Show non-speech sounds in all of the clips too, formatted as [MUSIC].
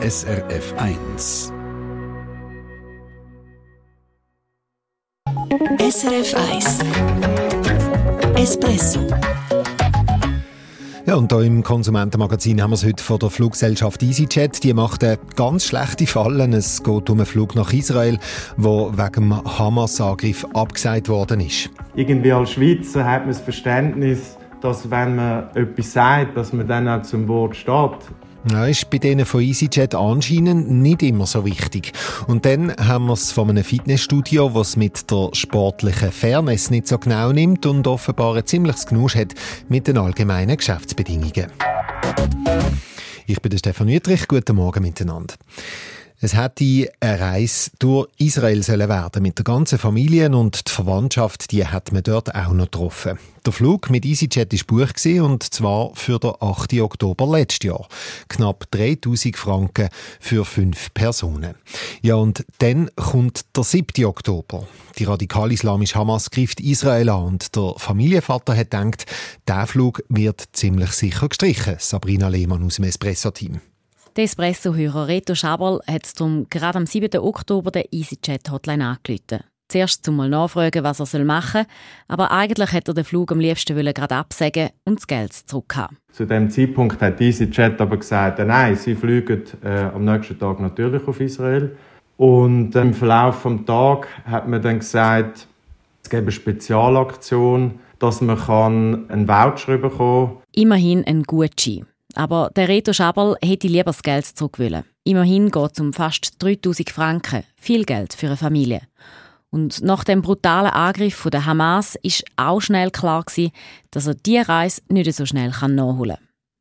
SRF 1. SRF 1 Espresso ja, und hier im Konsumentenmagazin haben wir es heute von der Fluggesellschaft EasyJet. Die macht eine ganz schlechte Fallen. Es geht um einen Flug nach Israel, wo wegen dem Hamas-Angriff abgesagt worden ist. Irgendwie als Schweizer hat man das Verständnis, dass wenn man etwas sagt, dass man dann auch zum Wort steht. Das ist bei denen von EasyJet anscheinend nicht immer so wichtig. Und dann haben wir es von einem Fitnessstudio, das mit der sportlichen Fairness nicht so genau nimmt und offenbar ein ziemliches Genusch hat mit den allgemeinen Geschäftsbedingungen. Ich bin der Stefan Wüttrich. Guten Morgen miteinander. Es hätte eine Reise durch Israel sollen werden mit der ganzen Familie und die Verwandtschaft, die hat man dort auch noch getroffen. Der Flug mit EasyJet ist Buch und zwar für den 8. Oktober letztes Jahr. Knapp 3000 Franken für fünf Personen. Ja, und dann kommt der 7. Oktober. Die radikal-islamische Hamas greift Israel an und der Familienvater hat gedacht, der Flug wird ziemlich sicher gestrichen. Sabrina Lehmann aus dem Espresso-Team. Der Espresso-Hörer Reto Schabel hat darum gerade am 7. Oktober der EasyJet-Hotline angerufen. Zuerst zum mal nachfragen, was er machen soll, aber eigentlich hätte er den Flug am liebsten gerade absagen und das Geld zurückhaben. Zu dem Zeitpunkt hat EasyJet aber gesagt, nein, sie fliegen äh, am nächsten Tag natürlich auf Israel. Und äh, im Verlauf des Tages hat man dann gesagt, es gäbe eine Spezialaktion, dass man einen Voucher bekommen kann. Immerhin ein Gutschein. Aber der Reto Schabel hätte lieber das Geld zurückwollen. Immerhin geht es um fast 3000 Franken. Viel Geld für eine Familie. Und nach dem brutalen Angriff von der Hamas ist auch schnell klar gewesen, dass er diese Reise nicht so schnell nachholen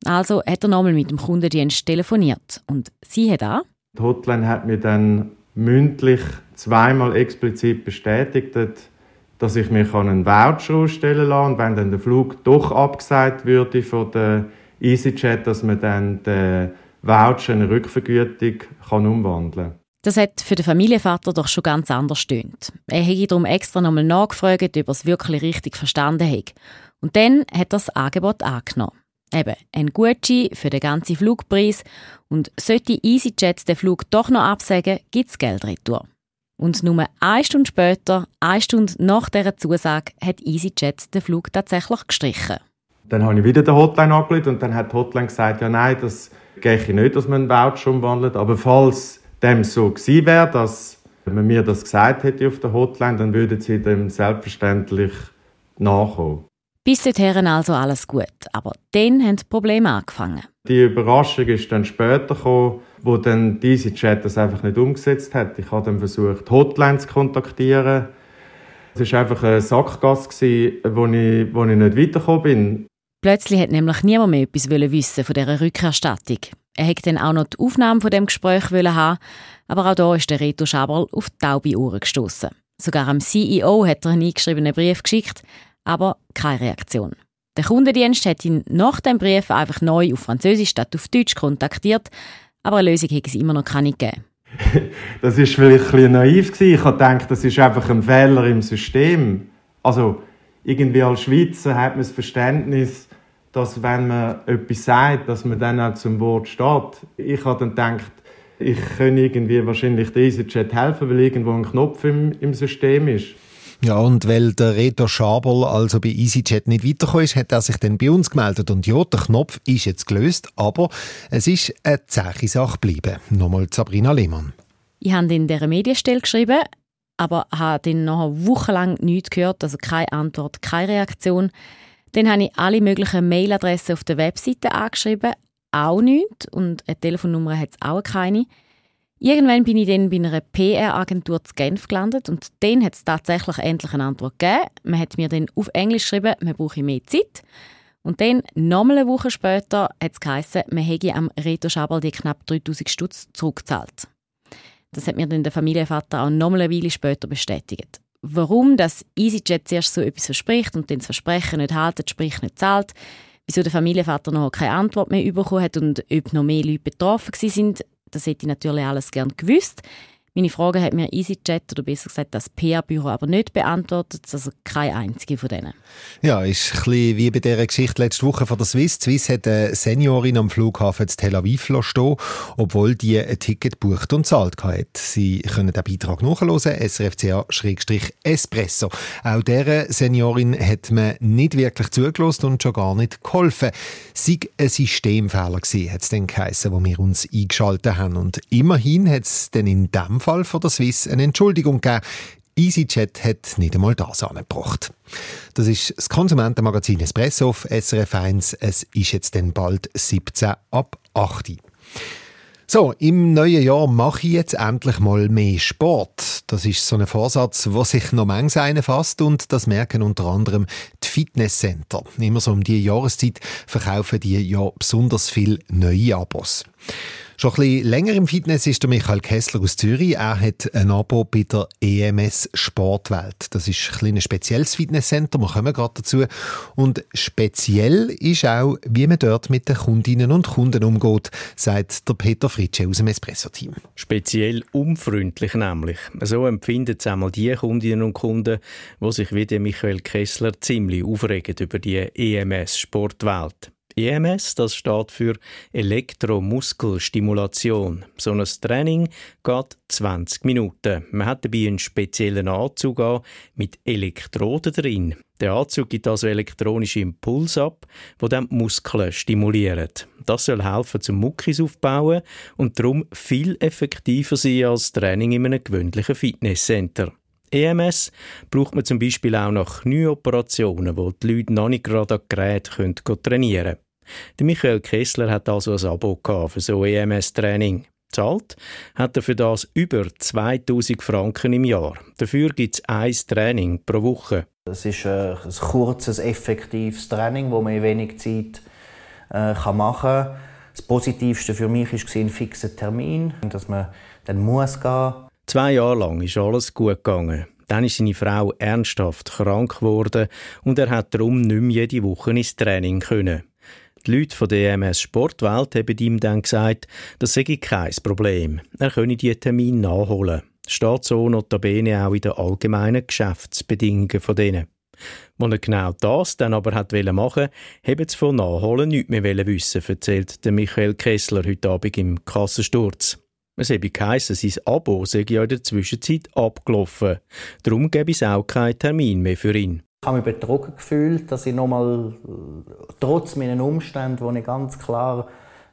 kann. Also hat er nochmal mit dem Kundendienst telefoniert. Und sie hat auch. Die Hotline hat mir dann mündlich zweimal explizit bestätigt, dass ich mir einen Voucher ausstellen kann. Und wenn dann der Flug doch abgesagt würde von der EasyJet, dass man dann den Voucher in eine Rückvergütung kann umwandeln kann. Das hat für den Familienvater doch schon ganz anders stöhnt. Er hätte darum extra nochmal nachgefragt, ob er es wirklich richtig verstanden hat. Und dann hat er das Angebot angenommen. Eben, ein Gutschein für den ganzen Flugpreis und sollte EasyJet den Flug doch noch absagen, gibt es Geld retour. Und nur eine Stunde später, eine Stunde nach dieser Zusage, hat EasyJet den Flug tatsächlich gestrichen. Dann habe ich wieder die Hotline angerufen und dann hat die Hotline gesagt, ja nein, das gehe nicht, dass man einen Voucher umwandelt. Aber falls dem so gewesen wäre, dass man mir das gesagt hätte auf der Hotline, dann würden sie dem selbstverständlich nachkommen. Bis dahin also alles gut. Aber dann haben die Probleme angefangen. Die Überraschung ist dann später gekommen, wo dann diese Chat das einfach nicht umgesetzt hat. Ich habe dann versucht, die Hotline zu kontaktieren. Es war einfach eine Sackgasse, wo ich, wo ich nicht weitergekommen bin. Plötzlich hat nämlich niemand mehr etwas wissen von dieser Rückerstattung. Er hätte dann auch noch die Aufnahme von dem Gespräch haben, aber auch da ist der Reto Schaberl auf die taube Ohren gestoßen. Sogar am CEO hat er einen eingeschriebenen Brief geschickt, aber keine Reaktion. Der Kundendienst hat ihn nach dem Brief einfach neu auf Französisch statt auf Deutsch kontaktiert, aber eine Lösung hätte es immer noch keine gegeben. [LAUGHS] das ist vielleicht ein bisschen naiv. Ich gedacht, das ist einfach ein Fehler im System. Also irgendwie als Schweizer hat man das Verständnis, dass wenn man etwas sagt, dass man dann auch zum Wort steht. Ich habe dann gedacht, ich könnte irgendwie wahrscheinlich der EasyJet helfen, weil irgendwo ein Knopf im, im System ist. Ja, und weil der Reto Schabel also bei EasyJet nicht weitergekommen ist, hat er sich dann bei uns gemeldet. Und ja, der Knopf ist jetzt gelöst, aber es ist eine zähe Sache geblieben. Nochmal Sabrina Lehmann. Ich habe in dieser Medienstelle geschrieben, aber habe dann noch wochenlang nichts gehört, also keine Antwort, keine Reaktion. Dann habe ich alle möglichen Mailadressen auf der Webseite angeschrieben, auch nichts. Und eine Telefonnummer hat es auch keine. Irgendwann bin ich dann bei einer PR-Agentur zu Genf gelandet und dann hat es tatsächlich endlich eine Antwort gegeben. Man hat mir dann auf Englisch geschrieben, man brauche mehr Zeit. Und dann, nochmal eine Woche später, hat es geheißen, man hätte am Reto Schabel die knapp 3000 Stutz zurückgezahlt. Das hat mir dann der Familienvater auch nochmal eine Weile später bestätigt warum das EasyJet zuerst so etwas verspricht und dann das Versprechen nicht haltet, sprich nicht zahlt, wieso der Familienvater noch keine Antwort mehr bekommen hat und ob noch mehr Leute betroffen sind, das hätte ich natürlich alles gern gewusst. Meine Frage hat mir EasyJet oder besser gesagt das PR-Büro aber nicht beantwortet, also keine einzige von denen. Ja, ist ein bisschen wie bei dieser Geschichte letzte Woche von der Swiss. Die Swiss hat eine Seniorin am Flughafen Tel Aviv stehen, obwohl die ein Ticket bucht und zahlt hat. Sie können den Beitrag nachhören, srfca-espresso. Auch dieser Seniorin hat man nicht wirklich zugelassen und schon gar nicht geholfen. Sei ein Systemfehler gewesen, hat es dann geheissen, wo wir uns eingeschaltet haben. Und immerhin hat es dann in dem Fall von der Swiss eine Entschuldigung gegeben. EasyChat hat nicht einmal das angebracht. Das ist das Konsumentenmagazin Espresso auf SRF 1. Es ist jetzt dann bald 17 ab 8 so, im neuen Jahr mache ich jetzt endlich mal mehr Sport. Das ist so ein Vorsatz, wo sich noch manches eine fasst und das merken unter anderem die Fitnesscenter. Immer so um die Jahreszeit verkaufen die ja besonders viel neue Abos. Schon ein bisschen länger im Fitness ist der Michael Kessler aus Zürich. Er hat ein Abo bei der EMS Sportwelt. Das ist ein, ein spezielles Fitnesscenter, wir kommen gerade dazu. Und speziell ist auch, wie man dort mit den Kundinnen und Kunden umgeht, sagt der Peter Fritsche aus dem Espresso-Team. Speziell unfreundlich nämlich. So empfinden es einmal die Kundinnen und Kunden, die sich wie der Michael Kessler ziemlich aufregen über die EMS Sportwelt. EMS, das steht für Elektromuskelstimulation. So ein Training geht 20 Minuten. Man hat dabei einen speziellen Anzug an mit Elektroden drin. Der Anzug gibt also elektronische Impulse ab, die dann die Muskeln stimulieren. Das soll helfen, zum Muckis aufbauen und darum viel effektiver sein als Training in einem gewöhnlichen Fitnesscenter. EMS braucht man zum Beispiel auch nach Knieoperationen, wo die Leute noch nicht gerade an Geräten trainieren können. Der Michael Kessler hat also ein Abo für so EMS-Training. Zahlt hat er für das über 2000 Franken im Jahr. Dafür gibt es ein Training pro Woche. Es ist ein, ein kurzes, effektives Training, das man in wenig Zeit äh, machen kann. Das Positivste für mich war ein fixer Termin, dass man dann muss gehen. Zwei Jahre lang ist alles gut gegangen. Dann ist seine Frau ernsthaft krank geworden und er hat darum nicht mehr jede Woche ins Training können. Die Leute von der EMS Sportwelt haben ihm dann gesagt, das sei kein Problem. Er könne die Termin nachholen. Steht so notabene auch in den allgemeinen Geschäftsbedingungen von denen. Als er genau das dann aber hat machen haben sie von Nachholen nichts mehr wissen erzählt der Michael Kessler heute Abend im Kassensturz. Es habe geheissen, sein Abo sei ja in der Zwischenzeit abgelaufen. Darum gäbe es auch keinen Termin mehr für ihn. Ich habe mich betrogen gefühlt, dass ich nochmal, trotz meinen Umständen, die ich ganz klar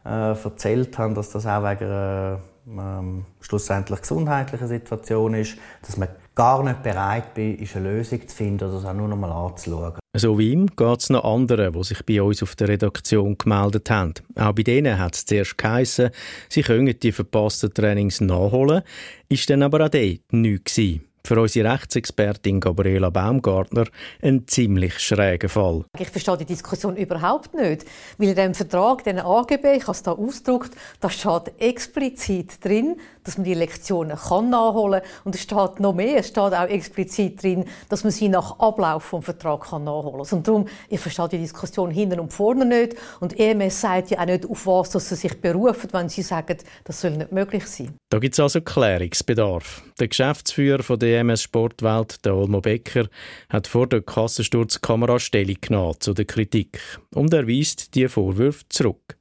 äh, erzählt habe, dass das auch wegen einer ähm, schlussendlich gesundheitlichen Situation ist, dass man gar nicht bereit ist, eine Lösung zu finden oder das auch nur noch mal anzuschauen. So wie ihm geht es noch anderen, die sich bei uns auf der Redaktion gemeldet haben. Auch bei denen hat es zuerst geheissen, sie können die verpassten Trainings nachholen, ist dann aber auch dort nichts für unsere Rechtsexpertin Gabriela Baumgartner ein ziemlich schräger Fall. Ich verstehe die Diskussion überhaupt nicht, weil in dem Vertrag, den AGB, ich habe es da ausgedruckt, da steht explizit drin, dass man die Lektionen kann nachholen kann. Und es steht noch mehr, es steht auch explizit drin, dass man sie nach Ablauf vom Vertrag kann nachholen kann. Und darum, ich verstehe die Diskussion hinten und vorne nicht. Und EMS sagt ja auch nicht, auf was dass sie sich berufen, wenn sie sagen, das soll nicht möglich sein. Da gibt es also Klärungsbedarf. Der Geschäftsführer von der EMS Sportwelt, der Olmo Becker, hat vor der Kassensturz Stellung genommen zu der Kritik und er weist die Vorwürfe zurück.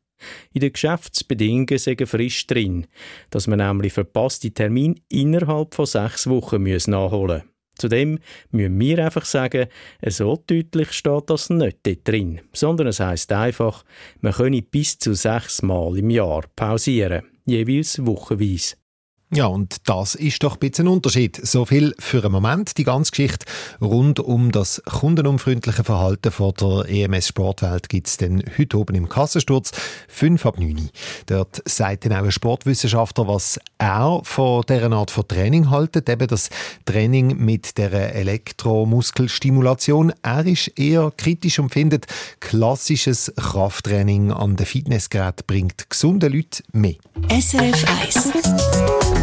In den Geschäftsbedingungen sagen frisch drin, dass man nämlich verpasste Termin innerhalb von sechs Wochen nachholen muss. Zudem müssen wir einfach sagen, so deutlich steht das nicht dort drin, sondern es heißt einfach, man könne bis zu sechs Mal im Jahr pausieren, jeweils wochenweise. Ja, und das ist doch ein bisschen ein Unterschied. So viel für einen Moment. Die ganze Geschichte rund um das kundenunfreundliche Verhalten von der EMS Sportwelt gibt es dann heute oben im Kassensturz, 5 ab 9. Dort sagt dann auch ein Sportwissenschaftler, was er von dieser Art von Training haltet, eben das Training mit der Elektromuskelstimulation. Er ist eher kritisch und findet, klassisches Krafttraining an den Fitnessgerät bringt gesunde Leute mehr. SRF 1